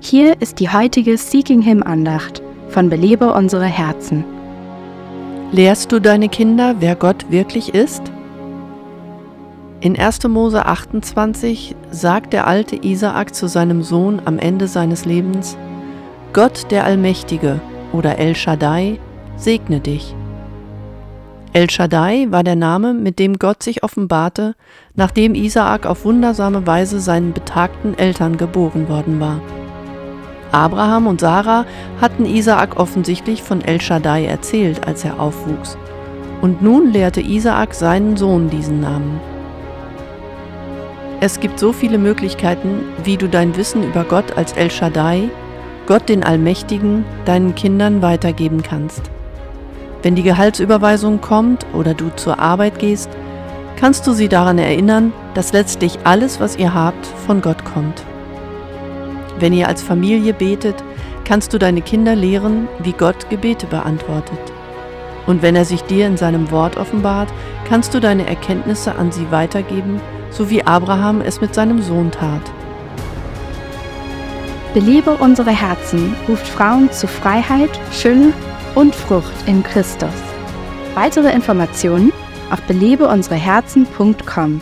Hier ist die heutige Seeking Him Andacht von Belebe unsere Herzen. Lehrst du deine Kinder, wer Gott wirklich ist? In 1. Mose 28 sagt der alte Isaak zu seinem Sohn am Ende seines Lebens, Gott der Allmächtige oder El Shaddai segne dich. El Shaddai war der Name, mit dem Gott sich offenbarte, nachdem Isaak auf wundersame Weise seinen betagten Eltern geboren worden war. Abraham und Sarah hatten Isaak offensichtlich von El Shaddai erzählt, als er aufwuchs. Und nun lehrte Isaak seinen Sohn diesen Namen. Es gibt so viele Möglichkeiten, wie du dein Wissen über Gott als El Shaddai, Gott den Allmächtigen, deinen Kindern weitergeben kannst. Wenn die Gehaltsüberweisung kommt oder du zur Arbeit gehst, kannst du sie daran erinnern, dass letztlich alles, was ihr habt, von Gott kommt. Wenn ihr als Familie betet, kannst du deine Kinder lehren, wie Gott Gebete beantwortet. Und wenn er sich dir in seinem Wort offenbart, kannst du deine Erkenntnisse an sie weitergeben, so wie Abraham es mit seinem Sohn tat. Belebe unsere Herzen ruft Frauen zu Freiheit, Schön und Frucht in Christus. Weitere Informationen auf belebeunsereherzen.com.